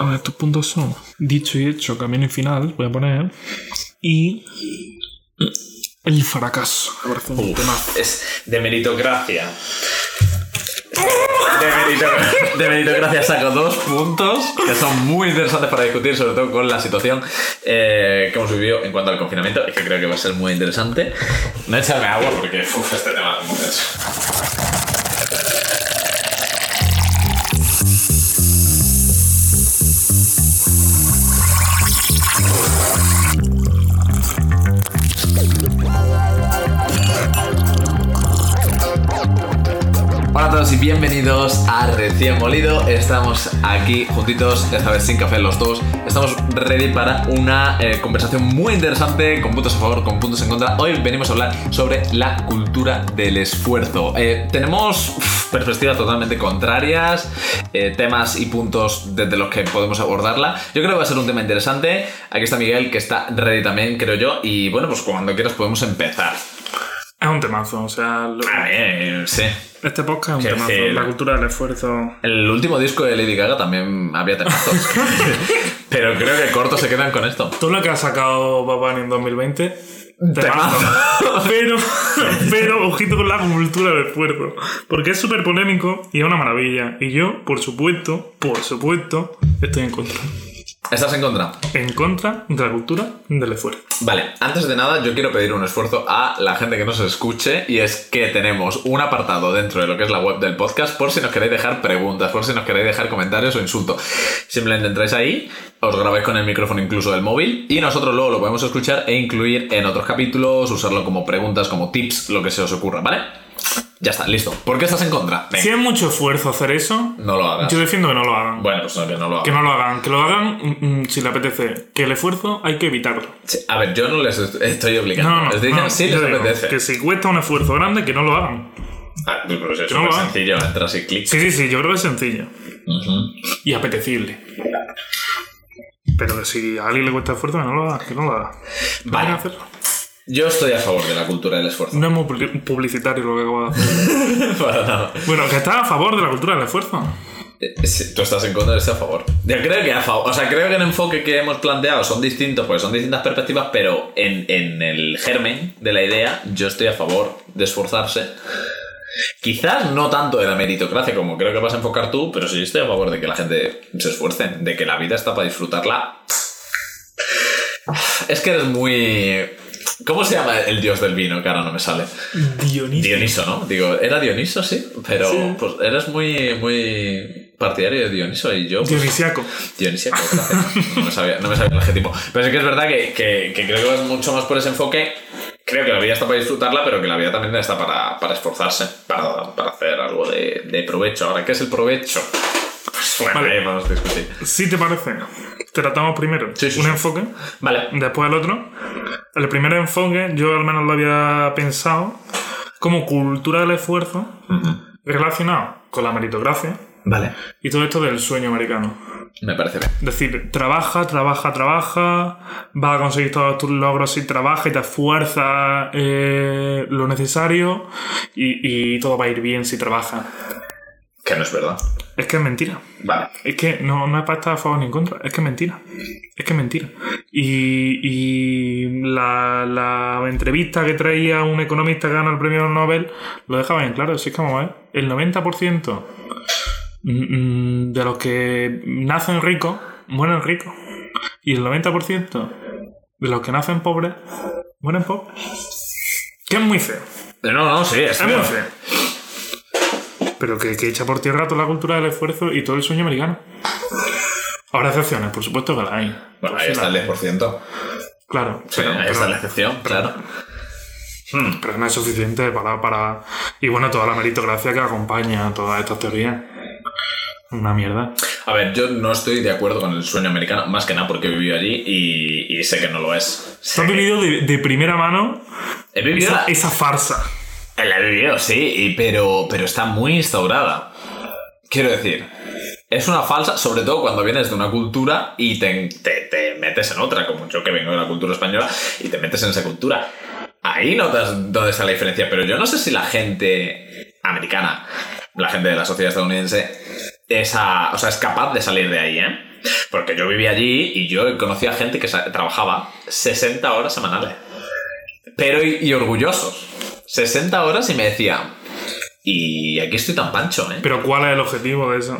A ver, estos puntos son dicho y hecho, camino y final, voy a poner. Y. El fracaso. Me parece un Uf, temazo. es de meritocracia. De, merito- de meritocracia saco dos puntos que son muy interesantes para discutir, sobre todo con la situación eh, que hemos vivido en cuanto al confinamiento, y que creo que va a ser muy interesante. No echarme agua porque uf, este tema es bienvenidos a Recién Molido. Estamos aquí juntitos, esta vez sin café los dos. Estamos ready para una eh, conversación muy interesante, con puntos a favor, con puntos en contra. Hoy venimos a hablar sobre la cultura del esfuerzo. Eh, tenemos uf, perspectivas totalmente contrarias, eh, temas y puntos desde los que podemos abordarla. Yo creo que va a ser un tema interesante. Aquí está Miguel, que está ready también, creo yo. Y bueno, pues cuando quieras podemos empezar. Es un temazo, o sea. lo- A ver, sí. Este podcast es un temazo. La cultura del esfuerzo. El último disco de Lady Gaga también había temazos. Pero creo que cortos se quedan con esto. Todo lo que ha sacado Bad Bunny en 2020. Temazo. temazo. Pero, pero, ojito con la cultura del esfuerzo. Porque es súper polémico y es una maravilla. Y yo, por supuesto, por supuesto, estoy en contra. ¿Estás en contra? En contra de la cultura del esfuerzo. Vale, antes de nada yo quiero pedir un esfuerzo a la gente que nos escuche y es que tenemos un apartado dentro de lo que es la web del podcast por si nos queréis dejar preguntas, por si nos queréis dejar comentarios o insultos. Simplemente entráis ahí, os grabáis con el micrófono incluso del móvil y nosotros luego lo podemos escuchar e incluir en otros capítulos, usarlo como preguntas, como tips, lo que se os ocurra, ¿vale? Ya está, listo. ¿Por qué estás en contra? Venga, Si es mucho esfuerzo hacer eso, no lo hagas. yo defiendo que no lo hagan. Bueno, pues no, que no lo hagas. Que no lo hagan. Que lo hagan mm, mm, si le apetece. Que el esfuerzo hay que evitarlo. Sí, A ver, yo no les est- estoy obligando. No, no, les dicen no, sí les digo apetece. Que si cuesta un esfuerzo grande, que no lo hagan. Ah, pues es no hagan. sencillo, entras y clic. Sí, sí, sí, yo creo que es sencillo. Y apetecible. Pero que si a alguien le cuesta esfuerzo, que no lo haga. Que no lo haga. Vale. hacerlo. Yo estoy a favor de la cultura del esfuerzo. No es muy publi- publicitario lo que acabo de hacer. Para nada. bueno, que está a favor de la cultura del esfuerzo. Eh, sí, Tú estás en contra, estoy a favor. Yo creo que a favor. O sea, creo que el enfoque que hemos planteado son distintos, porque son distintas perspectivas, pero en, en el germen de la idea, yo estoy a favor de esforzarse. Quizás no tanto de la meritocracia como creo que vas a enfocar tú, pero sí estoy a favor de que la gente se esfuerce, de que la vida está para disfrutarla. Es que eres muy. ¿Cómo se llama el dios del vino? Que ahora no me sale. Dionisio. Dioniso, ¿no? Digo, era Dioniso, sí, pero Sí. pues eres muy, muy partidario de Dioniso y yo. Pues, Dionisiaco. Dionisiaco, gracias. No me sabía, no me sabía el adjetivo. Pero sí que es verdad que, que- que creo que vas mucho más por ese enfoque. Creo que la vida está para disfrutarla, pero que la vida también está para, para esforzarse, para, para hacer algo de, de provecho. Ahora, ¿qué es el provecho? Pues bueno, Vale. ahí vamos a discutir. Si te parece, tratamos primero Sí, sí, un sí. enfoque, Vale. después el otro. El primer enfoque, yo al menos lo había pensado como cultura del esfuerzo relacionado con la meritocracia Vale. y todo esto del sueño americano. Me parece bien. Es decir, trabaja, trabaja, trabaja, vas a conseguir todos tus logros si trabajas y te esfuerzas eh, lo necesario y, y todo va a ir bien si trabajas. Que no es verdad. Es que es mentira. Vale. Es que no, no es para estar a favor ni en contra, es que es mentira. Es que es mentira. Y, y la, la entrevista que traía un economista que gana el premio Nobel lo dejaba bien claro. Si es como es, el 90% mm, de los que nacen ricos mueren ricos. Y el 90% de los que nacen pobres mueren pobres. Que es muy feo. No, no, sí, es Es muy feo. Pero que, que echa por tierra toda la cultura del esfuerzo y todo el sueño americano. Habrá excepciones, por supuesto que las hay. Bueno, ahí está el las- 10%. Claro, Sí, pero, ahí pero- está la excepción, claro. Hmm. pero no es suficiente para, para. Y bueno, toda la meritocracia que acompaña todas estas teorías. Una mierda. A ver, yo no estoy de acuerdo con el sueño americano, más que nada porque he vivido allí y, y sé que no lo es. Tú Sé has que- vivido de, de primera mano He vivido esa, la, esa farsa. La he vivido, sí, y- pero, pero está muy instaurada. Quiero decir, es una falsa, sobre todo cuando vienes de una cultura y te, te- te metes en otra, como yo que vengo de la cultura española, y te metes en esa cultura. Ahí notas dónde está la diferencia, pero yo no sé si la gente americana, la gente de la sociedad estadounidense, esa, o sea, es capaz de salir de ahí, ¿eh? Porque yo vivía allí y yo conocía gente que trabajaba 60 horas semanales. Pero y, y orgullosos. 60 horas y me decía, y aquí estoy tan pancho, ¿eh? Pero ¿cuál es el objetivo de eso?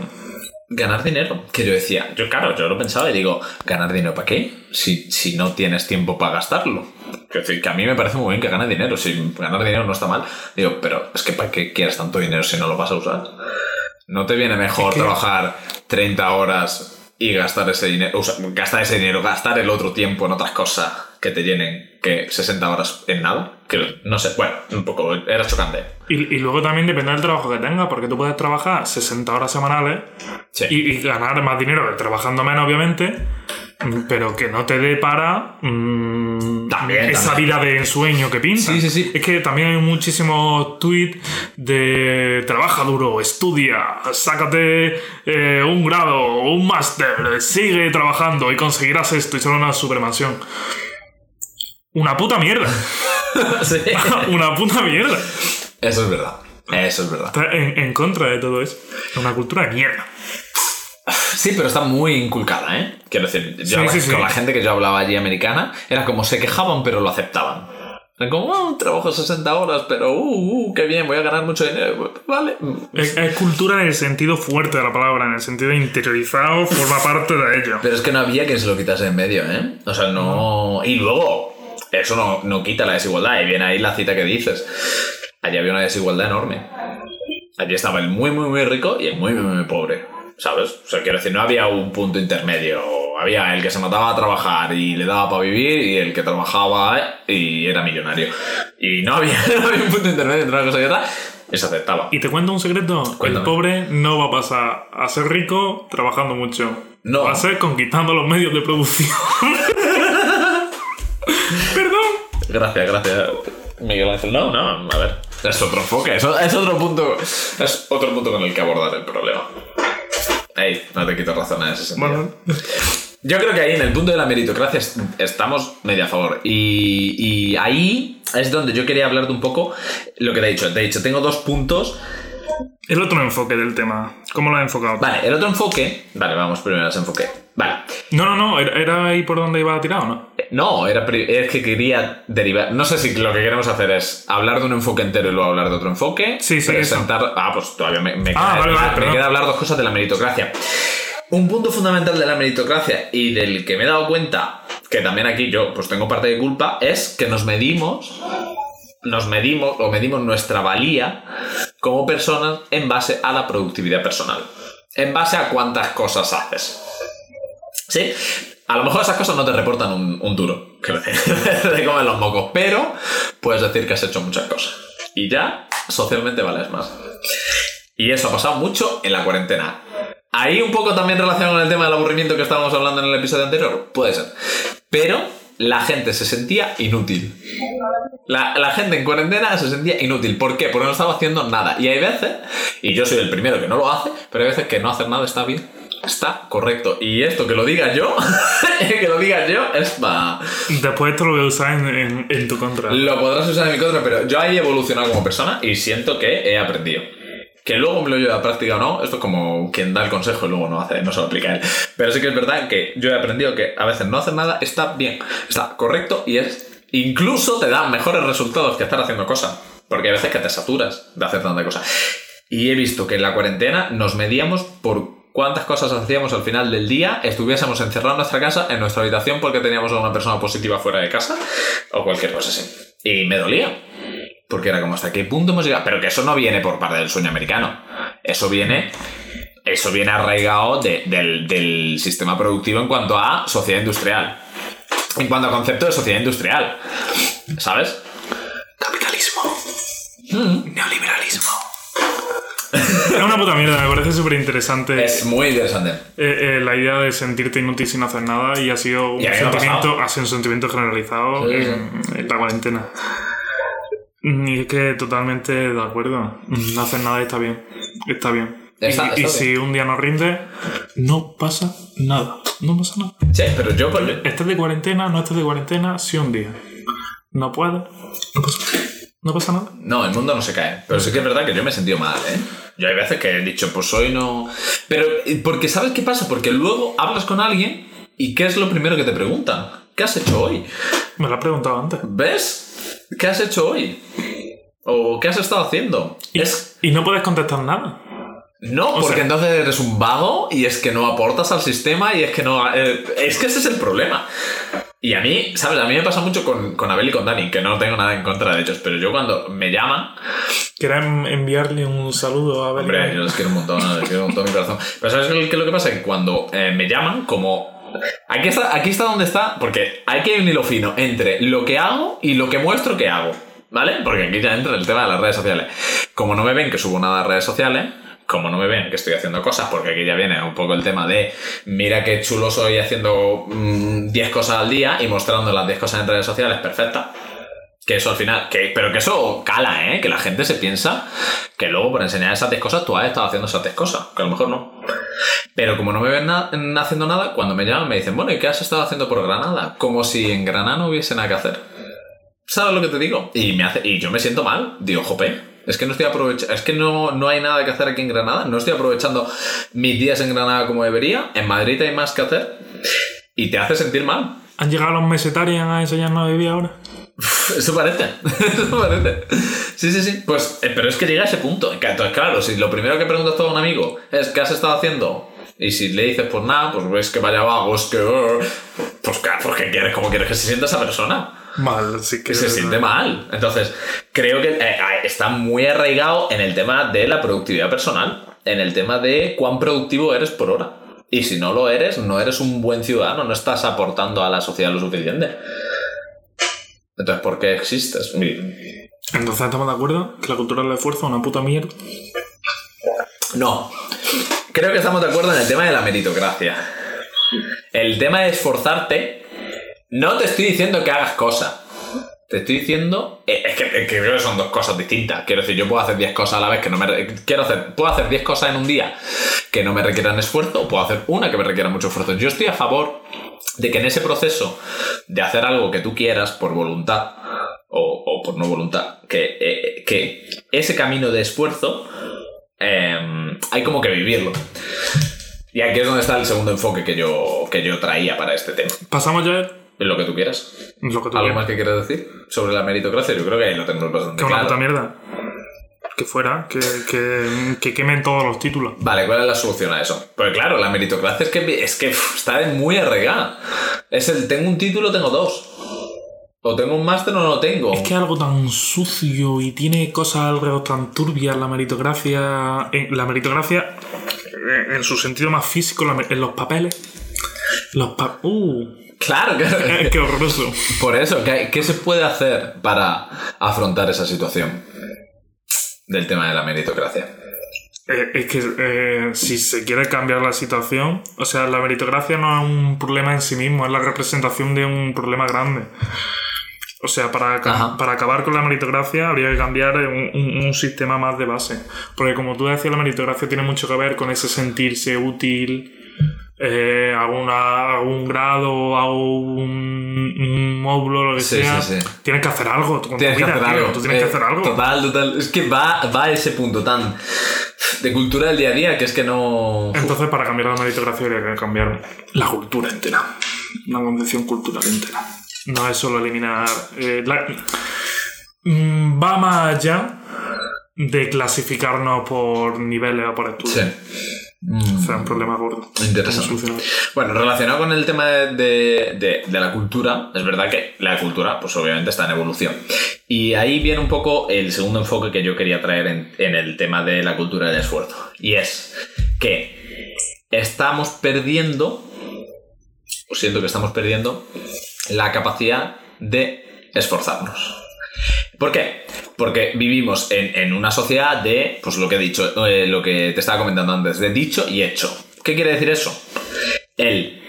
Ganar dinero. Que yo decía, yo claro, yo lo pensaba y digo, ¿ganar dinero para qué? Si, si no tienes tiempo para gastarlo. Decir, que a mí me parece muy bien que ganes dinero. Si ganar dinero no está mal. Digo, pero es que ¿para qué quieres tanto dinero si no lo vas a usar? ¿No te viene mejor que- trabajar 30 horas y gastar ese dinero, o sea, gastar ese dinero, gastar el otro tiempo en otras cosas que te llenen que 60 horas en nada? Que no sé, bueno, un poco, era chocante. Y, y luego también depende del trabajo que tengas, porque tú puedes trabajar 60 horas semanales Sí. y, y ganar más dinero trabajando menos, obviamente, pero que no te dé para mm, También, esa también. vida de ensueño que pinta. Sí, sí, sí. Es que también hay muchísimos tweets de trabaja duro, estudia, sácate eh, un grado, un máster, sigue trabajando y conseguirás esto y será una supermansión. Una puta mierda. Sí. una puta mierda. Eso es verdad. Eso es verdad. Está en, en contra de todo eso. Es una cultura de mierda. Sí, pero está muy inculcada, ¿eh? Quiero decir, yo sí. con la gente que yo hablaba allí americana, era como se quejaban, pero lo aceptaban. Era como, oh, trabajo 60 horas, pero, uh, uh, qué bien, voy a ganar mucho dinero. Vale. Es, es cultura en el sentido fuerte de la palabra, en el sentido interiorizado, forma parte de ello. Pero es que no había quien se lo quitase en medio, ¿eh? O sea, no. Y luego, eso no, no quita la desigualdad. Y viene ahí la cita que dices. Allí había una desigualdad enorme. Allí estaba el muy, muy, muy rico y el muy, muy, muy pobre. ¿Sabes? O sea, quiero decir, no había un punto intermedio. Había el que se mataba a trabajar y le daba para vivir y el que trabajaba eh, y era millonario. Y no había, no había un punto intermedio entre una cosa y otra. Y se aceptaba. Y te cuento un secreto. Cuéntame. El pobre no va a pasar a ser rico trabajando mucho. No. Va a ser conquistando los medios de producción. Perdón. Gracias, gracias. Miguel Ángel, no, no, a ver. Es otro enfoque, es, es otro punto. Es otro punto con el que abordar el problema. Ey, no te quito razón en ese sentido. Bueno, Yo creo que ahí en el punto de la meritocracia est- estamos medio a favor. Y, y ahí es donde yo quería hablarte un poco lo que te he dicho. Te he dicho, tengo dos puntos. el otro enfoque del tema. ¿Cómo lo has enfocado? Vale, el otro enfoque. Vale, vamos primero a ese enfoque. Vale. No, no, no. ¿Era, era ahí por donde iba a tirar o no? No, era es que quería derivar. No sé si lo que queremos hacer es hablar de un enfoque entero y luego hablar de otro enfoque. Sí, sí, Presentar. Ah, pues todavía me, me Ah, queda, vale, vale, me queda hablar dos cosas de la meritocracia. Un punto fundamental de la meritocracia y del que me he dado cuenta, que también aquí yo pues tengo parte de culpa, es que nos medimos. Nos medimos o medimos nuestra valía como personas en base a la productividad personal. En base a cuántas cosas haces. ¿Sí? A lo mejor esas cosas no te reportan un, un duro, que te comen los mocos, pero puedes decir que has hecho muchas cosas. Y ya socialmente vales más. Y eso ha pasado mucho en la cuarentena. Ahí un poco también relacionado con el tema del aburrimiento que estábamos hablando en el episodio anterior, puede ser. Pero la gente se sentía inútil. La, la gente en cuarentena se sentía inútil. ¿Por qué? Porque no estaba haciendo nada. Y hay veces, y yo soy el primero que no lo hace, pero hay veces que no hacer nada está bien. Está correcto. Y esto que lo diga yo, que lo diga yo, es para... Después esto lo voy a usar en, en- en tu contra. Lo podrás usar en mi contra, pero yo ahí he evolucionado como persona y siento que he aprendido. Que luego me lo llevo a práctica o no, esto es como quien da el consejo y luego no hace, no se lo aplica él. Pero sí que es verdad que yo he aprendido que a veces no hacer nada está bien, está correcto y es. Incluso te da mejores resultados que estar haciendo cosas. Porque hay veces que te saturas de hacer tanta cosa. Y he visto que en la cuarentena nos medíamos por cuántas cosas hacíamos al final del día, estuviésemos encerrados en nuestra casa, en nuestra habitación, porque teníamos a una persona positiva fuera de casa, o cualquier cosa así. Y me dolía. Porque era como, ¿hasta qué punto hemos llegado? Pero que eso no viene por parte del sueño americano. Eso viene. Eso viene arraigado de- del, del sistema productivo en cuanto a sociedad industrial. En cuanto a concepto de sociedad industrial. ¿Sabes? Capitalismo. Neoliberalismo. Es una puta mierda, me parece súper interesante. Es muy interesante. Eh, eh, la idea de sentirte inútil sin hacer nada y ha sido un sentimiento, ha sido un sentimiento generalizado Sí, en, en la cuarentena. Y es que totalmente de acuerdo. No hacer nada está bien. Está bien. Está- y está y si un día no rinde, no pasa nada. No pasa nada. Sí, pero yo. pues, Estés de cuarentena, no estés de cuarentena, si un día no puedes, no pasa nada. No pasa nada. No, el mundo no se cae. Pero sí que es verdad que yo me he sentido mal, ¿eh? Yo hay veces que he dicho, pues hoy no. Pero, porque ¿sabes qué pasa? Porque luego hablas con alguien y ¿qué es lo primero que te preguntan? ¿Qué has hecho hoy? Me lo he preguntado antes. ¿Ves? ¿Qué has hecho hoy? ¿O qué has estado haciendo? Y, Es. y no puedes contestar nada. No, O porque sea- entonces eres un vago y es que no aportas al sistema y es que no. eh, es que ese es el problema. Y a mí, ¿sabes? A mí me pasa mucho con, con Abel y con Dani, que no tengo nada en contra de ellos, pero yo cuando me llaman, ¿Quieres enviarle un saludo a Belén? Hombre, yo les quiero un montón, les quiero un montón mi corazón. Pero ¿sabes qué es lo que pasa? Que cuando eh, me llaman, como... Aquí está, aquí está donde está, porque hay que hay un hilo fino entre lo que hago y lo que muestro que hago. ¿Vale? Porque aquí ya entra el tema de las redes sociales. Como no me ven que subo nada a redes sociales, como no me ven que estoy haciendo cosas, porque aquí ya viene un poco el tema de mira qué chulo soy haciendo mm, 10 cosas al día y mostrando las 10 cosas en redes sociales, perfecta. Que eso al final, que, pero que eso cala, ¿eh? Que la gente se piensa que luego por enseñar esas 10 cosas tú has estado haciendo esas 10 cosas, que a lo mejor no. Pero como no me ven na- haciendo nada, cuando me llaman me dicen, bueno, ¿y qué has estado haciendo por Granada? Como si en Granada no hubiese nada que hacer. ¿Sabes lo que te digo? Y, me hace, y yo me siento mal. Digo, jope, es que no estoy aprovechando, es que no, no hay nada que hacer aquí en Granada. No estoy aprovechando mis días en Granada como debería. En Madrid hay más que hacer. Y te hace sentir mal. ¿Han llegado los mesetarians a enseñarnos a vivir ahora? Eso parece. Eso parece. Sí, sí, sí. Pues, eh, pero es que llega a ese punto. Entonces, claro, si lo primero que preguntas tú a un amigo es ¿qué has estado haciendo? Y si le dices, pues nada, pues ves que vaya vago, es que. uh, Pues claro, pues ¿qué quieres? ¿Cómo quieres que se sienta esa persona? Mal, sí que... Se siente mal. Entonces, creo que eh, está muy arraigado en el tema de la productividad personal. En el tema de cuán productivo eres por hora. Y si no lo eres, no eres un buen ciudadano, no estás aportando a la sociedad lo suficiente. Entonces, ¿por qué existes? Entonces estamos de acuerdo que la cultura del esfuerzo es una puta mierda. No. Creo que estamos de acuerdo en el tema de la meritocracia. El tema de esforzarte. No te estoy diciendo que hagas cosas. Te estoy diciendo. eh, Es que, creo que son dos cosas distintas. Quiero decir, yo puedo hacer 10 cosas a la vez que no me. Quiero hacer. Puedo hacer 10 cosas en un día que no me requieran esfuerzo. O puedo hacer una que me requiera mucho esfuerzo. Yo estoy a favor de que en ese proceso de hacer algo que tú quieras por voluntad. O, o por no voluntad. Que, eh, que ese camino de esfuerzo. eh, hay como que vivirlo. Y aquí es donde está el segundo enfoque que yo, que yo traía para este tema. Pasamos ya Lo que tú quieras. lo que tú ¿Algo quieras. más que quieras decir sobre la meritocracia? Yo creo que ahí lo tenemos bastante Que una claro. puta mierda. Que fuera, que, que, que quemen todos los títulos. Vale, ¿cuál es la solución a eso? Pues claro, la meritocracia es que, es que está muy arraigada. Es el tengo un título, tengo dos. O tengo un máster o no lo tengo. Es que algo tan sucio y tiene cosas alrededor tan turbias, la meritocracia. En, la meritocracia, eh, en su sentido más físico, la me- en los papeles. Los pa ¡Uh! Claro, que, ¡Qué horroroso! por eso, ¿qué, qué se puede hacer para afrontar esa situación del tema de la meritocracia? Eh, es que eh, si se quiere cambiar la situación, o sea, la meritocracia no es un problema en sí mismo, es la representación de un problema grande. O sea, para, para acabar con la meritocracia habría que cambiar un, un- un sistema más de base. Porque como tú decías, la meritocracia tiene mucho que ver con ese sentirse útil, eh, una- un grado, a un, un módulo, lo que Sí, sea. sí, sí. Tienes que hacer algo Tienes que vida, hacer tío. algo. Tú tienes que Eh, hacer algo. Total, total. Es que va, va a ese punto tan de cultura del día a día que es que no. Entonces, para cambiar la meritocracia habría que cambiar la cultura entera. Una concepción cultural entera. No es solo eliminar. eh, la- Mm, va más allá de clasificarnos por niveles o por estudios. Sí. O sea, un problema gordo. Interesante. Bueno, relacionado con el tema de, de- de- de la cultura, es verdad que la cultura, pues obviamente está en evolución. Y ahí viene un poco el segundo enfoque que yo quería traer en, en el tema de la cultura del esfuerzo. Y es que estamos perdiendo, o siento que estamos perdiendo, la capacidad de esforzarnos. ¿Por qué? Porque vivimos en, una sociedad de, pues lo que he dicho, eh, lo que te estaba comentando antes, de dicho y hecho. ¿Qué quiere decir eso? El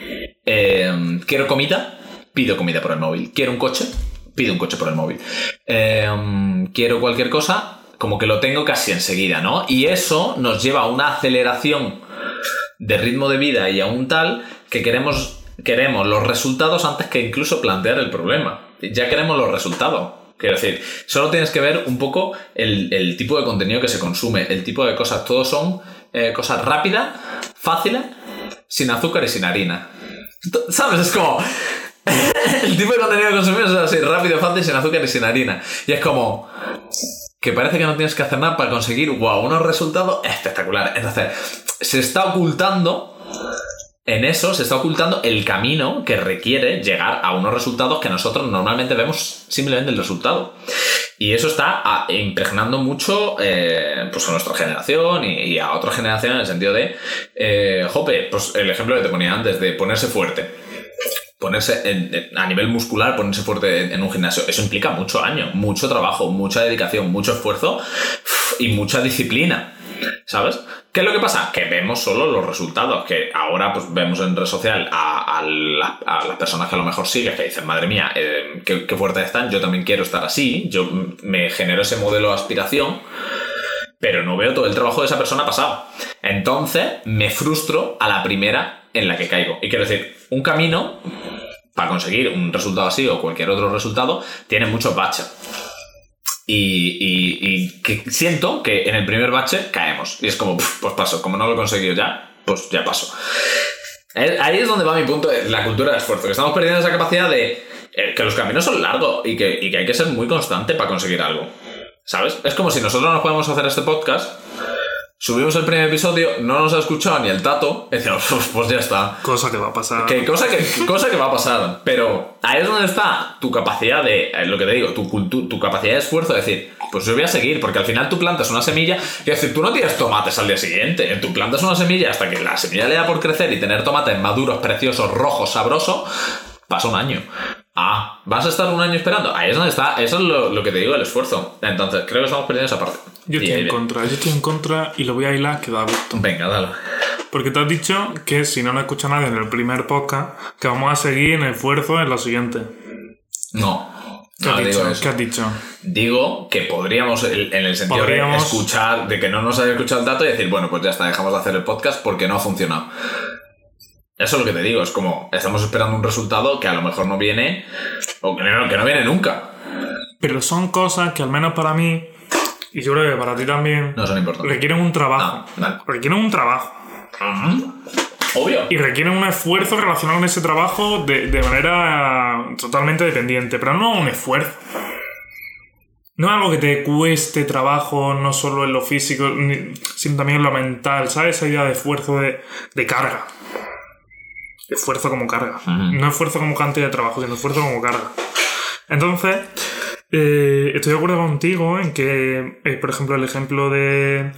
eh, quiero comida, pido comida por el móvil. Quiero un coche, pido un coche por el móvil. Eh, quiero cualquier cosa, como que lo tengo casi enseguida, ¿no? Y eso nos lleva a una aceleración de ritmo de vida y a un tal que queremos, queremos los resultados antes que incluso plantear el problema. Ya queremos los resultados. Quiero decir, solo tienes que ver un poco el, el tipo de contenido que se consume, el tipo de cosas. Todos son eh, cosas rápidas, fáciles, sin azúcar y sin harina. ¿Sabes? Es como. el tipo de contenido que consumimos es así, rápido, fácil, sin azúcar y sin harina. Y es como. Que parece que no tienes que hacer nada para conseguir, wow, unos resultados espectaculares. Entonces, se está ocultando en eso se está ocultando el camino que requiere llegar a unos resultados que nosotros normalmente vemos simplemente el resultado. Y eso está ah, impregnando mucho eh, pues a nuestra generación y, a otra generación en el sentido de, eh, jope, pues el ejemplo que te ponía antes de ponerse fuerte. Ponerse a nivel muscular, ponerse fuerte en, un gimnasio, eso implica mucho año, mucho trabajo, mucha dedicación, mucho esfuerzo y mucha disciplina. ¿Sabes? ¿Qué es lo que pasa? Que vemos solo los resultados, que ahora pues vemos en red social a, a la- a las personas que a lo mejor sigues, que dicen, madre mía, eh, qué, qué fuertes están, yo también quiero estar así, yo me genero ese modelo de aspiración, pero no veo todo el trabajo de esa persona pasado. Entonces me frustro a la primera en la que caigo. Y quiero decir, un camino para conseguir un resultado así o cualquier otro resultado tiene muchos baches. Y, siento que en el primer bache caemos. Y es como, "Puf, pues paso, como no lo he conseguido ya, pues ya paso. Ahí es donde va mi punto de la cultura del esfuerzo, que estamos perdiendo esa capacidad de eh, que los caminos son largos y que, y que hay que ser muy constante para conseguir algo. ¿Sabes? Es como si nosotros nos podemos hacer este podcast, subimos el primer episodio, no nos ha escuchado ni el tato, y decimos, "Uf, pues ya está. Cosa que va a pasar. Que cosa que, cosa que va a pasar. Pero ahí es donde está tu capacidad de, eh, lo que te digo, tu, cultu- tu capacidad de esfuerzo de decir, pues yo voy a seguir, porque al final tú plantas una semilla, y decir, tú no tienes tomates al día siguiente, tú plantas una semilla hasta que la semilla le da por crecer y tener tomates maduros, preciosos, rojos, sabrosos, pasa un año. Ah, ¿vas a estar un año esperando? Ahí es donde está, eso es lo, lo que te digo, el esfuerzo. Entonces, creo que estamos perdiendo esa parte. Yo estoy en contra, yo estoy en contra y lo voy a hilar que da gusto. Venga, dale. Porque te has dicho que si no lo escucha nadie en el primer podcast, que vamos a seguir en esfuerzo en lo siguiente. No. ¿Qué, No has, digo dicho? eso. ¿Qué has dicho? Digo que podríamos, en el sentido Podríamos- de escuchar, de que no nos haya escuchado el dato y decir, bueno, pues ya está, dejamos de hacer el podcast porque no ha funcionado. Eso es lo que te digo, es como, estamos esperando un resultado que a lo mejor no viene, o que no, que no viene nunca. Pero son cosas que al menos para mí, y yo creo que para ti también, No son importantes. requieren un trabajo. No, vale. Requieren un trabajo. Obvio. Y requieren un esfuerzo relacionado con ese trabajo de, de manera totalmente dependiente, pero no un esfuerzo. No es algo que te cueste trabajo, no solo en lo físico, sino también en lo mental, ¿sabes? Esa idea de esfuerzo de, de carga. Esfuerzo como carga. No esfuerzo como cantidad de trabajo, sino esfuerzo como carga. Entonces, eh, estoy de acuerdo contigo en que, eh, por ejemplo, el ejemplo de,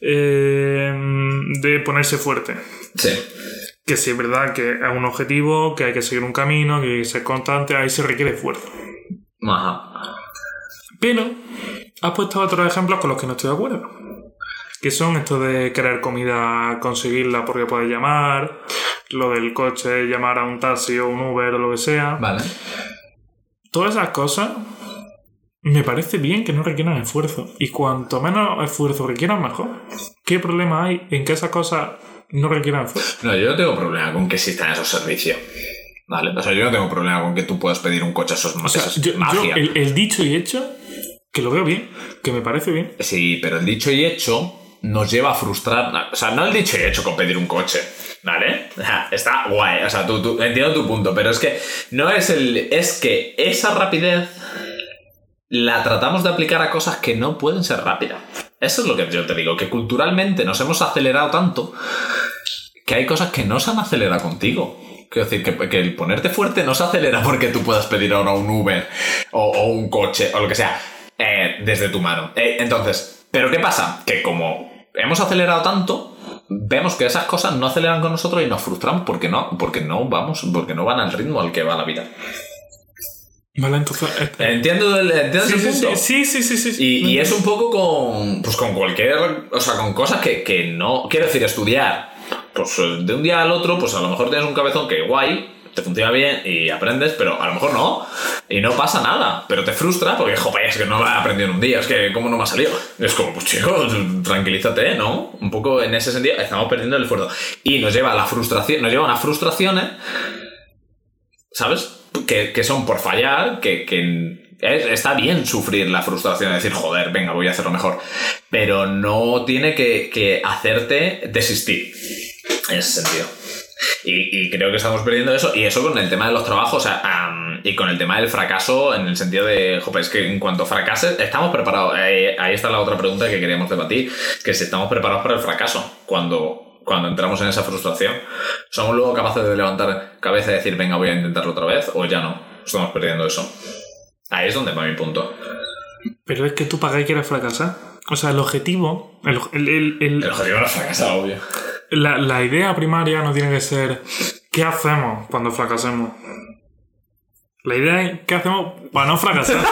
eh, de ponerse fuerte Sí. que sí es verdad que es un objetivo, que hay que seguir un camino, que hay que ser constante, ahí se requiere esfuerzo. Ajá. Pero has puesto otros ejemplos con los que no estoy de acuerdo. Que son esto de querer comida, conseguirla porque puedes llamar, lo del coche, llamar a un taxi o un Uber o lo que sea. Vale. Todas esas cosas me parece bien que no requieran esfuerzo. Y cuanto menos esfuerzo requieran, mejor. ¿Qué problema hay en que esas cosas no requieran esfuerzo? No, yo no tengo problema con que existan esos servicios. Vale. O sea, yo no tengo problema con que tú puedas pedir un coche, eso es, O sea, yo, yo el, el dicho y hecho, que lo veo bien, que me parece bien. Sí, pero el dicho y hecho nos lleva a frustrar. O sea, no el dicho y hecho con pedir un coche. ¿Vale? Está guay. O sea, tú, tú- entiendo tu punto, pero es que no es el. Es que esa rapidez la tratamos de aplicar a cosas que no pueden ser rápidas. Eso es lo que yo te digo, que culturalmente nos hemos acelerado tanto que hay cosas que no se han acelerado contigo. Quiero decir, que, que el ponerte fuerte no se acelera porque tú puedas pedir ahora un Uber o, o un coche o lo que sea eh, desde tu mano. Eh, entonces, ¿pero qué pasa? Que como hemos acelerado tanto, vemos que esas cosas no aceleran con nosotros y nos frustramos porque no, porque no vamos, porque no van al ritmo al que va la vida. Vale, entonces. eh, Entiendo el, entiendo sí, ese sí, punto. sí, sí, sí, sí. Y, y es un poco con, pues con cualquier, o sea, con cosas que, que no, quiero decir, estudiar, pues eh, de un día al otro, pues a lo mejor tienes un cabezón que guay, te funciona bien y aprendes, pero a lo mejor no, y no pasa nada, pero te frustra porque, joder, es que no lo he aprendido en un día, es que cómo no me ha salido. Es como, pues chico, tranquilízate, ¿no? Un poco en ese sentido estamos perdiendo el esfuerzo. Y nos lleva a la frustración, nos lleva a unas frustraciones ¿sabes? Que, que son por fallar, que, que es- está bien sufrir la frustración de decir, joder, venga, voy a hacerlo mejor. Pero no tiene que, que hacerte desistir. En ese sentido. Y, y creo que estamos perdiendo eso. Y eso con el tema de los trabajos. y con el tema del fracaso, en el sentido de, joder, es que en cuanto fracases, estamos preparados. Ahí está la otra pregunta que queríamos debatir, que si estamos preparados para el fracaso. Cuando, cuando entramos en esa frustración, ¿somos luego capaces de levantar cabeza y decir, venga, voy a intentarlo otra vez? ¿O ya no? Estamos perdiendo eso. Ahí es donde va mi punto. Pero es que tú para qué quieres fracasar. O sea, el objetivo, el, el- el- el- El objetivo no es fracasar, obvio. la, la idea primaria no tiene que ser ¿qué hacemos cuando fracasemos? La idea es ¿qué hacemos para no fracasar?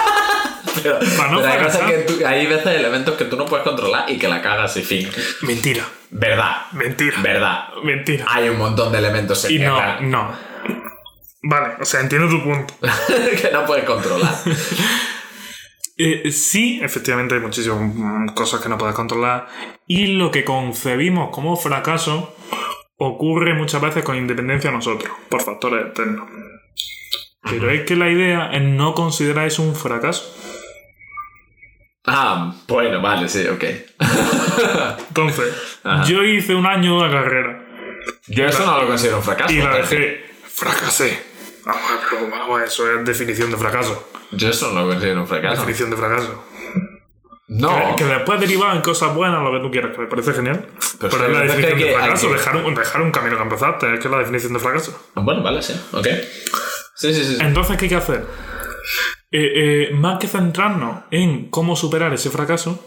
Pero, hay, cosas fracasar. que tú- hay veces elementos que tú no puedes controlar y que la cagas y fin. mentira, Verdad. mentira, Verdad. mentira. Hay un montón de elementos en Y no, no. Vale, o sea, entiendo tu punto. que no puedes controlar. Eh, sí, efectivamente hay muchísimas cosas que no puedes controlar. Y lo que concebimos como fracaso ocurre muchas veces con independencia a nosotros, por factores externos. Pero es que la idea es no considerar eso un fracaso. Ah, bueno, vale, sí, ok. Entonces, Ajá. yo hice un año de carrera Yo eso no lo considero un fracaso. y la dejé. Fracasé. Vamos, pero vamos, eso es definición de fracaso. Yo eso no lo considero un fracaso. Definición de fracaso. No. Que, que después deriva en cosas buenas, lo que tú quieras, que me parece genial. Pero Pero, es la definición de fracaso, un, dejar un camino que empezaste, es que es la definición de fracaso. Bueno, vale, sí, ok. Sí, sí, sí. Entonces, ¿qué hay que hacer? Eh, eh, más que centrarnos en cómo superar ese fracaso,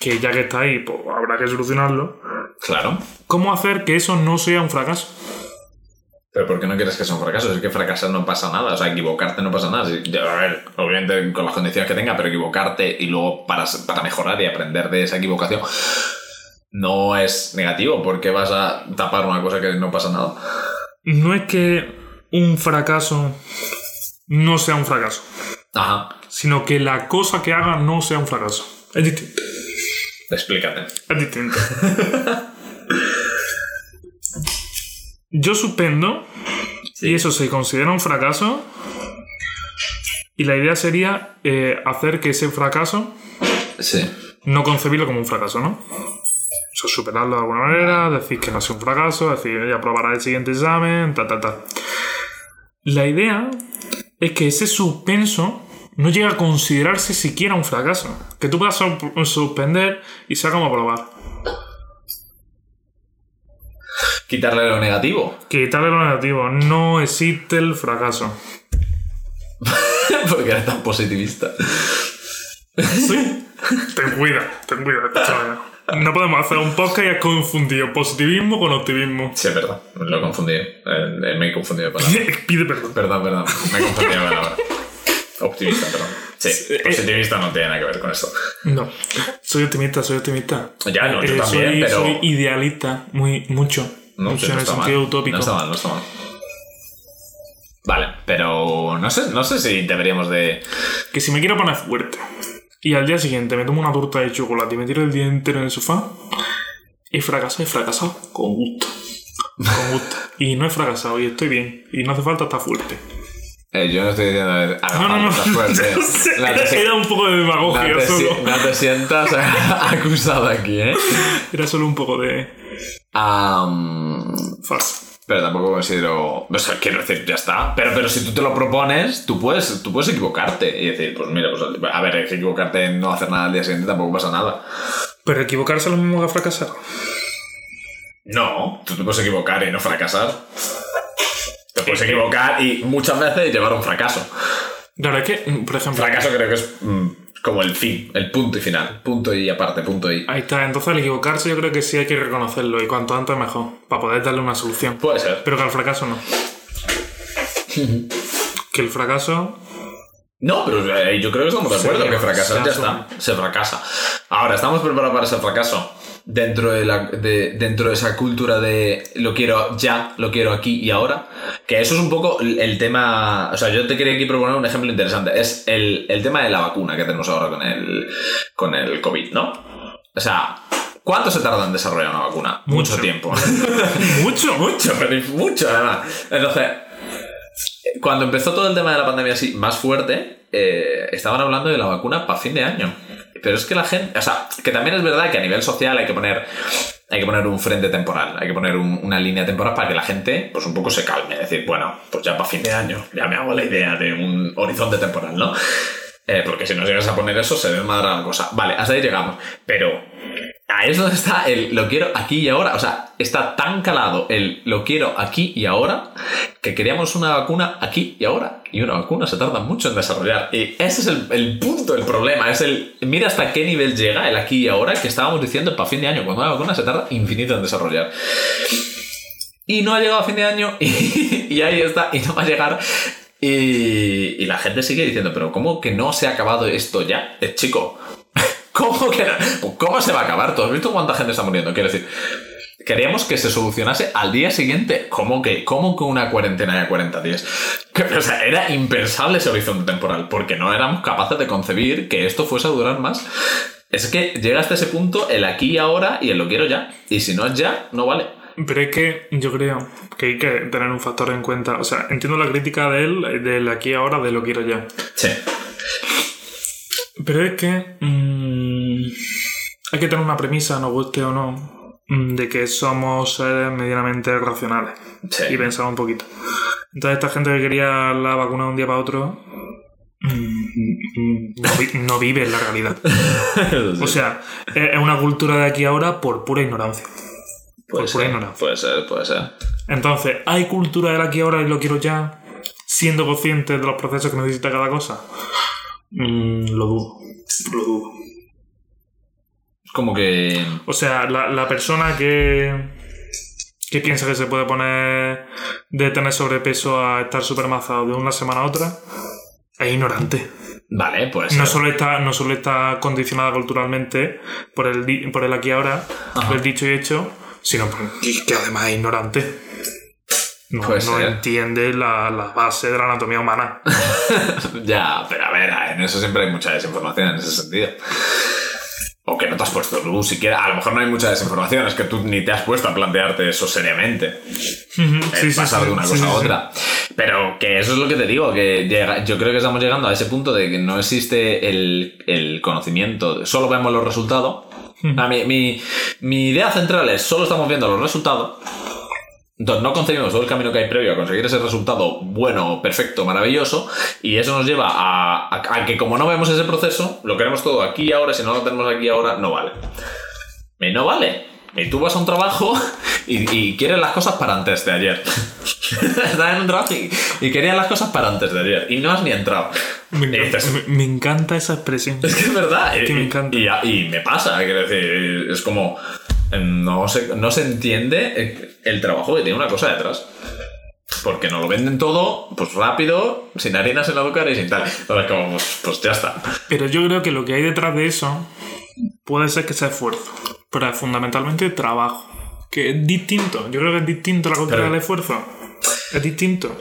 que ya que está ahí, pues habrá que solucionarlo, Claro. ¿cómo hacer que eso no sea un fracaso? Pero ¿por qué no quieres que sea un fracaso? Es que fracasar no pasa nada. O sea, equivocarte no pasa nada. A ver, obviamente con las condiciones que tenga, pero equivocarte y luego para, para mejorar y aprender de esa equivocación no es negativo porque vas a tapar una cosa que no pasa nada. No es que un fracaso no sea un fracaso, Ajá. sino que la cosa que haga no sea un fracaso. Es distinto. Explícate. Es distinto. Yo suspendo y eso se considera un fracaso. Y la idea sería eh, hacer que ese fracaso Sí. no concebirlo como un fracaso, ¿no? O sea, superarlo de alguna manera, decir que no sea un fracaso, decir ya probará el siguiente examen, tal, tal, tal. La idea es que ese suspenso no llega a considerarse siquiera un fracaso. Que tú puedas su- suspender y sea como probar. Quitarle lo negativo. Quitarle lo negativo. No existe el fracaso. porque eres tan positivista. Sí. ten cuidado, ten cuidado. No podemos hacer un podcast y has confundido positivismo con optimismo. Sí, es verdad. Lo he confundido. Eh, eh, me he confundido de palabra. Pide perdón. Perdón, perdón. Me he confundido de palabra. Optimista, perdón. Sí, eh, positivista no tiene nada que ver con esto. No. Soy optimista, soy optimista. Ya, no, yo Eh, también, soy, pero... soy idealista, muy, mucho. No, mucho no en el sentido mal. utópico. No está mal, no está mal. Vale, pero no sé, no sé si deberíamos de... Que si me quiero poner fuerte y al día siguiente me tomo una torta de chocolate y me tiro el día entero en el sofá, he fracasado, he fracasado con gusto. Con gusto. y no he fracasado y estoy bien. Y no hace falta estar fuerte. Eh, yo no estoy diciendo... de- No, no, no. No te, Era un poco de no demagogia te si- solo. no te sientas acusado aquí, ¿eh? Era solo un poco de Am, falso. Pero tampoco considero... O sea, quiero decir, ya está. Pero, pero si tú te lo propones, tú puedes, tú puedes equivocarte y decir, pues mira, pues a ver, que equivocarte en no hacer nada al día siguiente tampoco pasa nada. Pero equivocarse es lo mismo que fracasar. No, tú te puedes equivocar y no fracasar. Te puedes equivocar y muchas veces llevar a un fracaso. Claro, es que, por ejemplo, Fracaso creo que es mm, como el fin, el punto y final. Punto y aparte, punto y. Ahí está, entonces al equivocarse yo creo que sí hay que reconocerlo y cuanto antes mejor, para poder darle una solución. Puede ser. Pero que al fracaso no. que el fracaso... No, pero eh, yo creo que estamos de acuerdo que fracasar ya está. Se fracasa. Ahora, ¿estamos preparados para ese fracaso? Dentro de, la, de- dentro de esa cultura de lo quiero ya, lo quiero aquí y ahora. Que eso es un poco el tema. O sea, yo te quería aquí proponer un ejemplo interesante. Es el, el tema de la vacuna que tenemos ahora con el, con el COVID, ¿no? O sea, ¿cuánto se tarda en desarrollar una vacuna? Mucho, Mucho. tiempo. ¡Mucho! mucho, pero mucho además. Entonces, cuando empezó todo el tema de la pandemia así más fuerte, eh, estaban hablando de la vacuna para fin de año. Pero es que la gente, o sea, que también es verdad que a nivel social hay que poner hay que poner un frente temporal, hay que poner un- una línea temporal para que la gente, pues un poco se calme, decir, bueno, pues ya para fin de año, ya me hago la idea de un horizonte temporal, ¿no? Eh, porque si no llegas a poner eso, se desmadra la cosa. Vale, hasta ahí llegamos. Pero ahí es donde está el lo quiero aquí y ahora. O sea, está tan calado el lo quiero aquí y ahora que queríamos una vacuna aquí y ahora. Y una vacuna se tarda mucho en desarrollar. Y ese es el, el punto del problema. Es el. Mira hasta qué nivel llega el aquí y ahora que estábamos diciendo para fin de año. Cuando una vacuna se tarda infinito en desarrollar. Y no ha llegado a fin de año y ahí está, y no va a llegar. Y, y la gente sigue diciendo, pero ¿cómo que no se ha acabado esto ya? Eh, chico, ¿cómo? Pues, ¿Cómo se va a acabar? ¿Tú has visto cuánta gente está muriendo? Quiero decir, queríamos que se solucionase al día siguiente. ¿Cómo que, cómo que una cuarentena de 40 días? O sea, era impensable ese horizonte temporal, porque no éramos capaces de concebir que esto fuese a durar más. Es que llega hasta ese punto el aquí y ahora y el lo quiero ya. Y si no es ya, no vale. Pero es que yo creo que hay que tener un factor en cuenta. O sea, entiendo la crítica de él, del aquí ahora, de lo quiero ya. Sí. Pero es que mm, hay que tener una premisa, nos guste o no, mm, de que somos seres medianamente racionales. Sí. Y pensar un poquito. Entonces, esta gente que quería la vacuna de un día para otro. mm, No, no vive en la realidad. O sea, es una cultura de aquí ahora por pura ignorancia. Puede por pura ser, ignorancia. puede ser, puede ser. Entonces, ¿hay cultura del aquí ahora y lo quiero ya? Siendo consciente de los procesos que necesita cada cosa. Mm, lo dudo. Lo dudo. Es como que. O sea, la, la persona que, que piensa que se puede poner de tener sobrepeso a estar supermazado de una semana a otra es ignorante. Vale, pues. No solo está, no solo está condicionada culturalmente por el, por el aquí ahora, por el dicho y hecho, sino por- que, además es ignorante. No, no entiende la, la base de la anatomía humana. ya, pero a ver, en eso siempre hay mucha desinformación en ese sentido. O que no te has puesto tú siquiera. A lo mejor no hay mucha desinformación, es que tú ni te has puesto a plantearte eso seriamente. Sí, sí, pasar sí, de una cosa a otra. Pero que eso es lo que te digo, que llega, yo creo que estamos llegando a ese punto de que no existe el, el conocimiento, solo vemos los resultados. Mi, idea central es, solo estamos viendo los resultados. Entonces no concebimos todo el camino que hay previo a conseguir ese resultado bueno, perfecto, maravilloso, y eso nos lleva a, que como no vemos ese proceso, lo queremos todo aquí y ahora, si no lo tenemos aquí y ahora, no vale. Y no vale. Y tú vas a un trabajo y, y quieres las cosas para antes de ayer. Estás en un trabajo y, y querías las cosas para antes de ayer. Y no has ni entrado. Me encanta, me- esa expresión. es que es verdad. que y, me encanta. Y, y me pasa, quiero decir, es como. No se, no se entiende el trabajo que tiene una cosa detrás. Porque nos lo venden todo, pues rápido, sin harinas en la boca y sin tal. Entonces, como, pues, pues ya está. Pero yo creo que lo que hay detrás de eso puede ser que sea esfuerzo, pero es fundamentalmente trabajo, que es distinto. Yo creo que es distinto la cultura del esfuerzo. Es distinto.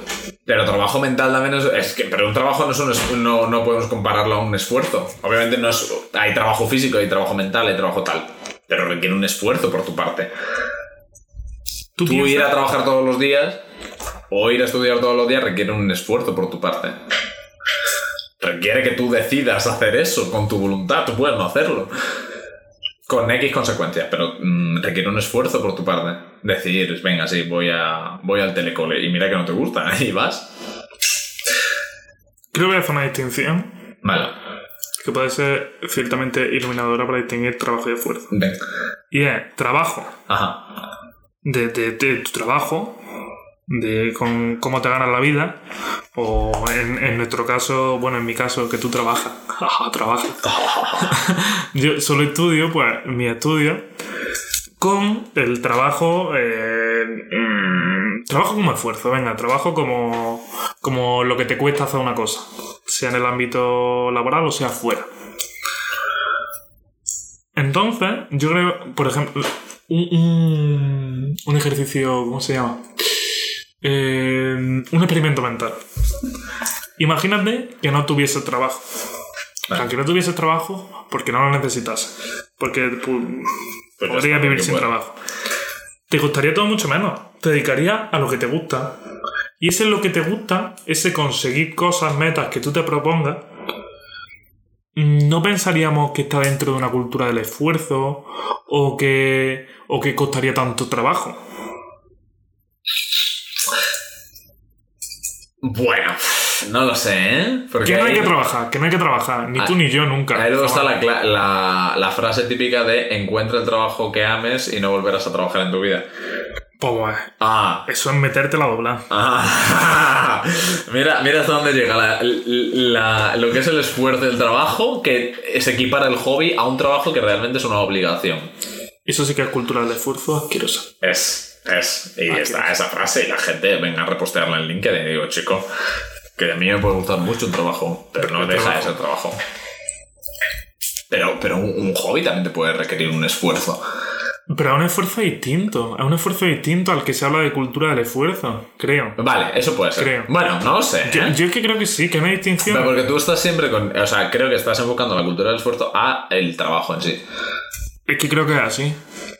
Pero trabajo mental también es, es que, pero un trabajo no, es un es- no, no podemos compararlo a un esfuerzo. Obviamente no es, hay trabajo físico, hay trabajo mental, hay trabajo tal. Pero requiere un esfuerzo por tu parte. Tú, ir a trabajar todos los días o ir a estudiar todos los días requiere un esfuerzo por tu parte. Requiere que tú decidas hacer eso con tu voluntad. Tú puedes no hacerlo. Con X consecuencias, pero mm, requiere un esfuerzo por tu parte. Decir, venga, sí, voy, a, voy al telecole y mira que no te gusta y vas. Creo que hacer una distinción Vale. que puede ser ciertamente iluminadora para distinguir trabajo y esfuerzo. Ven. Y es trabajo, Ajá. de, de- de tu trabajo, de con cómo te ganas la vida, o en, en nuestro caso, bueno, en mi caso, que tú trabajas. trabajas. Yo solo estudio, pues, mi estudio, con el trabajo. eh, mm, trabajo como esfuerzo, venga, trabajo como, como lo que te cuesta hacer una cosa, sea en el ámbito laboral o sea fuera. Entonces, yo creo, por ejemplo, un, un, un ejercicio, ¿cómo se llama? Eh, un experimento mental. Imagínate que no tuviese trabajo. O sea, que no tuviese trabajo porque no lo necesitase. Porque pu- Pues podrías vivir sin trabajo. Te gustaría todo mucho menos. Te dedicarías a lo que te gusta. Y ese es lo que te gusta, ese conseguir cosas, metas que tú te propongas, no pensaríamos que está dentro de una cultura del esfuerzo o que, o que costaría tanto trabajo. Bueno, no lo sé, ¿eh? Porque Que no hay que trabajar, que no hay que trabajar, ni tú Ah, ni yo nunca. Ahí luego está la, la, la frase típica de encuentra el trabajo que ames y no volverás a trabajar en tu vida. Pues, Ah, eso es meterte la dobla. Ah, mira, mira hasta dónde llega la- la- lo que es el esfuerzo del trabajo, que se equipara el hobby a un trabajo que realmente es una obligación. Eso sí que es cultura del esfuerzo asquerosa. Es, es. Y Ah, está esa frase y la gente venga a repostearla en LinkedIn y digo, chico, que a mí me puede gustar mucho un trabajo, pero no ¿qué deja de trabajo? ser trabajo. Pero, pero un, un hobby también te puede requerir un esfuerzo. Pero es un esfuerzo distinto. Es un esfuerzo distinto al que se habla de cultura del esfuerzo, creo. Vale, eso puede ser. Creo. Bueno, no lo sé. Yo, ¿eh? yo es que creo que sí, que hay una distinción. Pero porque tú estás siempre con. O sea, creo que estás enfocando la cultura del esfuerzo a el trabajo en sí. Es que creo que es así.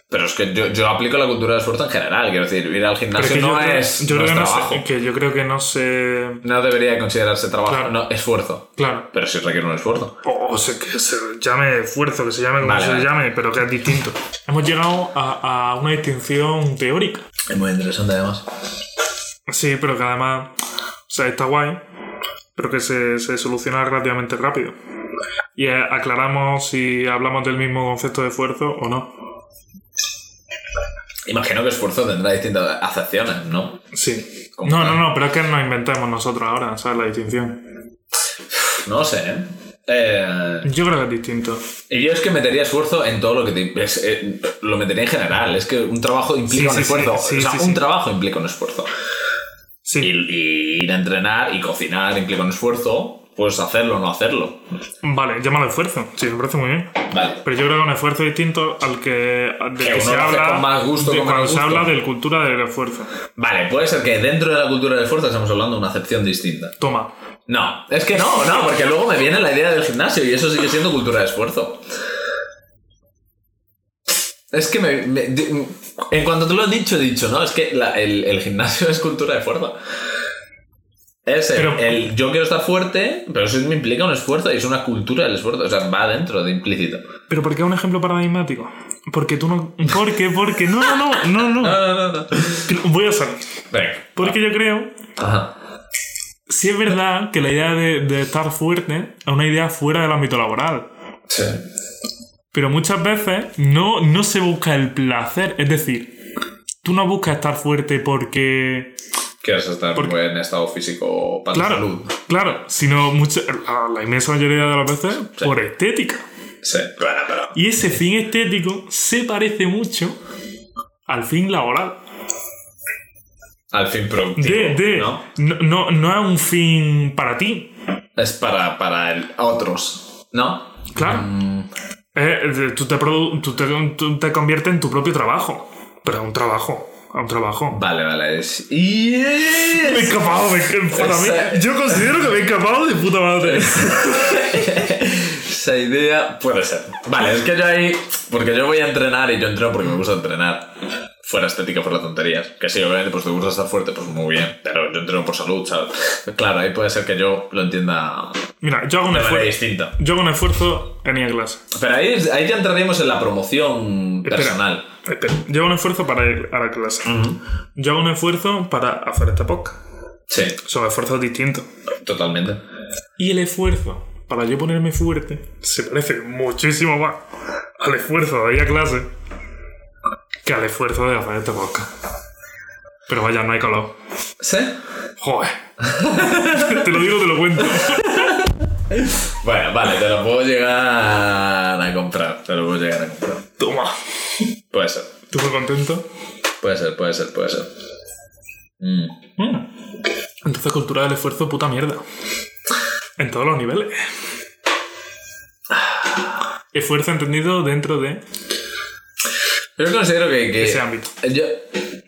Pero es que yo, yo aplico la cultura del esfuerzo en general. Quiero decir, ir al gimnasio no creo- es, yo no creo es que no que yo creo que no se. No debería considerarse trabajo, Claro. no, esfuerzo. Claro. Pero sí requiere un esfuerzo. O, o se, que se llame esfuerzo, que se llame como Vale, se vale. llame, pero que es distinto. Hemos llegado a, a una distinción teórica. Es muy interesante además. Sí, pero que además. O sea, está guay, pero que se, se soluciona relativamente rápido. Y eh, aclaramos si hablamos del mismo concepto de esfuerzo o no. Imagino que esfuerzo tendrá distintas acepciones, ¿no? Sí. No, tal. no, no, pero es que nos inventamos nosotros ahora, ¿sabes? La distinción. No sé, ¿eh? Eh, Yo creo que es distinto. y yo es que metería esfuerzo en todo lo que te, es, eh, lo metería en general. Es que un trabajo implica Sí, un sí, esfuerzo. sí, o sea, sí, un trabajo implica un esfuerzo. Sí. Y, y ir a entrenar y cocinar implica un esfuerzo. Pues hacerlo o no hacerlo. Vale, llámalo esfuerzo. Sí, me parece muy bien. Vale. Pero yo creo que un esfuerzo distinto al que, del Que se habla. con más gusto, de con cuando se habla de cultura del esfuerzo. Vale, puede ser que dentro de la cultura del esfuerzo estamos hablando de una acepción distinta. Toma. No, es que no, no, porque luego me viene la idea del gimnasio y eso sigue siendo cultura de esfuerzo. Es que me, en cuanto te lo he dicho, he dicho, ¿no? Es que la- el, el gimnasio es cultura de esfuerzo. Es el, Pero- el yo quiero estar fuerte, pero eso me implica un esfuerzo y es una cultura del esfuerzo. O sea, va dentro de implícito. ¿Pero por qué un ejemplo paradigmático? Porque tú no. ¿Por qué? Porque. No, no, no, no, no. No, no, no, no. Voy a salir. Venga. Porque yo creo. Ajá. Sí es verdad que la idea de, de estar fuerte es una idea fuera del ámbito laboral. Sí. Pero muchas veces no, no se busca el placer. Es decir, tú no buscas estar fuerte porque. Quieres estar en buen estado físico para Claro, salud. claro, sino mucha, la, inmensa mayoría de las veces por estética. Sí, bueno, pero. Y ese fin estético se parece mucho al fin laboral. Al fin productivo. De, de, ¿no? no, no, no es un fin para ti. Es para, para el- otros, ¿no? Claro. Eh, de- tú, te produ- tú, te, tú te conviertes en tu propio trabajo. Pero es un trabajo. Es un trabajo. Vale, vale. Es... Me he escapado, me, para mí, yo considero que me he escapado de puta madre. Esa idea puede ser. Vale, es que yo ahí. Porque yo voy a entrenar y yo entreno porque me gusta entrenar. Fuera estética, fuera tonterías. Que sí, obviamente, pues te gusta estar fuerte, pues muy bien. Pero yo entreno por salud, ¿sabes? Claro, ahí puede ser que yo lo entienda Mira, yo hago un de esfuerzo. distinta. Yo hago un esfuerzo en clase. Pero ahí, ahí ya entraríamos en la promoción Espera, personal. espera. Yo hago un esfuerzo para ir a la clase. Yo hago un esfuerzo para hacer esta podcast. Sí, Son esfuerzos distintos. totalmente. Y el esfuerzo para yo ponerme fuerte se parece muchísimo más al esfuerzo de ir a clase que al esfuerzo de hacer este podcast. Pero vaya, no hay color. ¿Sí? Joder. te lo digo, te lo cuento. Bueno, vale, te lo puedo llegar a comprar. Te lo puedo llegar a comprar. Toma. Puede ser. ¿Tú muy contento? Puede ser, puede ser, puede ser. Mm. Mm. Entonces, cultura del esfuerzo, puta mierda. En todos los niveles. Esfuerzo entendido dentro de Yo considero que, que- ese ámbito. yo-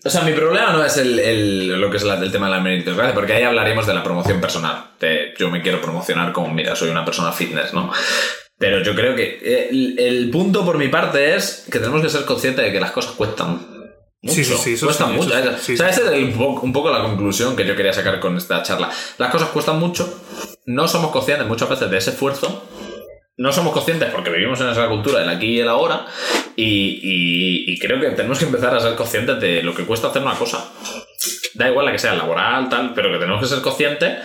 o sea, mi problema no es el, el- lo que es la- el tema de la meritocracia, porque ahí hablaríamos de la promoción personal. De, yo me quiero promocionar como, mira, soy una persona fitness, ¿no? Pero yo creo que el, el punto por mi parte es que tenemos que ser conscientes de que las cosas cuestan. Mucho, Sí, sí, sí, eso cuestan sí, mucho. eso sí, o sea, esa es el un poco la conclusión que yo quería sacar con esta charla. Las cosas cuestan mucho, no somos conscientes muchas veces de ese esfuerzo no somos conscientes porque vivimos en esa cultura del aquí y el ahora y, y- creo que tenemos que empezar a ser conscientes de lo que cuesta hacer una cosa. Da igual la que sea laboral, tal, pero que tenemos que ser conscientes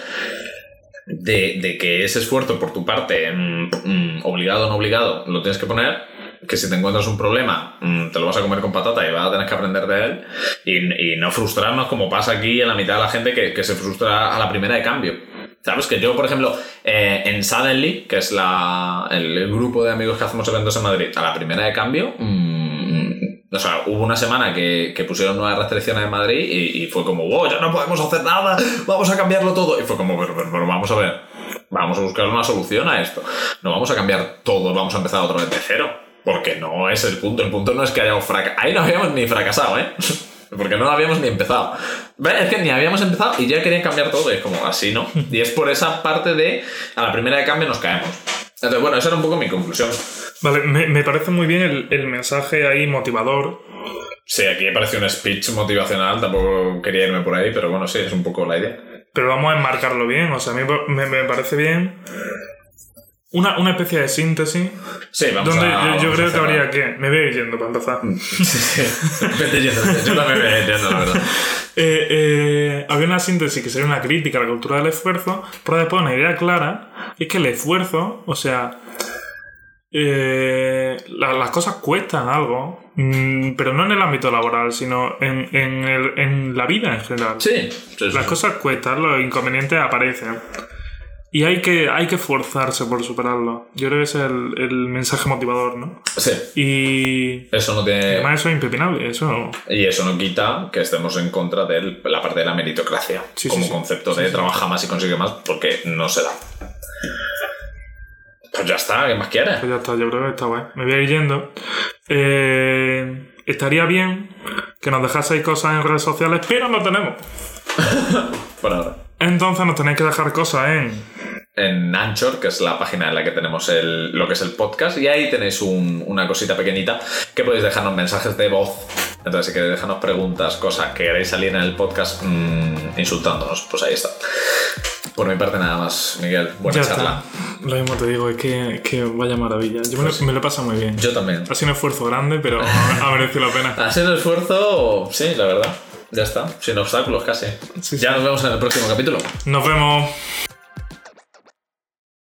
de, de que ese esfuerzo por tu parte, mm, mm, obligado o no obligado, lo tienes que poner. Que si te encuentras un problema, mm, te lo vas a comer con patata y vas a tener que aprender de él. Y, y no frustrarnos como pasa aquí en la mitad de la gente que, que se frustra a la primera de cambio. Sabes que yo, por ejemplo, eh, en Suddenly, que es la, el, el grupo de amigos que hacemos eventos en Madrid, a la primera de cambio, mm, o sea, hubo una semana que, que pusieron nuevas restricciones en Madrid y, fue como, wow, ya no podemos hacer nada, vamos a cambiarlo todo. Y fue como, pero, pero vamos a ver, vamos a buscar una solución a esto. No vamos a cambiar todo, vamos a empezar otra vez de cero. Porque no es el punto. El punto no es que hayamos fracasado. Ahí no habíamos ni fracasado, ¿eh? Porque no habíamos ni empezado. Es que ni habíamos empezado y ya querían cambiar todo. Y es como, así no. Y es por esa parte de a la primera de cambio nos caemos. Entonces, bueno, esa era un poco mi conclusión. Vale, me, me parece muy bien el, el mensaje ahí motivador. Sí, aquí me parece un speech motivacional. Tampoco quería irme por ahí, pero bueno, sí, es un poco la idea. Pero vamos a enmarcarlo bien. O sea, a mí me, me parece bien. Una, una especie de síntesis. Sí, vamos donde a. yo, yo vamos creo a que habría que. Me voy yendo para empezar. Sí, sí. Vete yendo, Yo también me entiendo, la verdad. Eh, eh, había una síntesis que sería una crítica a la cultura del esfuerzo, pero después una idea clara, es que el esfuerzo, o sea, eh, la- las cosas cuestan algo, mm, pero no en el ámbito laboral, sino en, en el- en la vida en general. Sí, sí, sí. Las cosas cuestan, los inconvenientes aparecen. Y hay que, hay que esforzarse por superarlo. Yo creo que ese es el, el mensaje motivador, ¿no? Sí. Y Eso no tiene. además eso es impepinable, eso... Y eso no quita que estemos en contra de la parte de la meritocracia Sí, como sí. concepto de trabaja más y consigue más porque no se da. Pues ya está, ¿qué más quieres? Pues ya está, yo creo que está guay. Me voy a ir yendo. Eh, estaría bien que nos dejaseis cosas en redes sociales, pero no tenemos. Por ahora. Entonces nos tenéis que dejar cosas en. En Anchor, que es la página en la que tenemos el, lo que es el podcast, y ahí tenéis un- una cosita pequeñita que podéis dejarnos mensajes de voz. Entonces, si queréis dejarnos preguntas, cosas que queréis salir en el podcast mm, insultándonos, pues ahí está. Por mi parte, nada más, Miguel. Buena ya charla. está. Lo mismo te digo, es que, es que vaya maravilla. Yo me, lo, me lo he pasado muy bien. Yo también. Ha sido un esfuerzo grande, pero ha merecido la pena. Ha sido un esfuerzo, sí, la verdad. Ya está, sin obstáculos casi. Sí, sí. Ya nos vemos en el próximo capítulo. Nos vemos.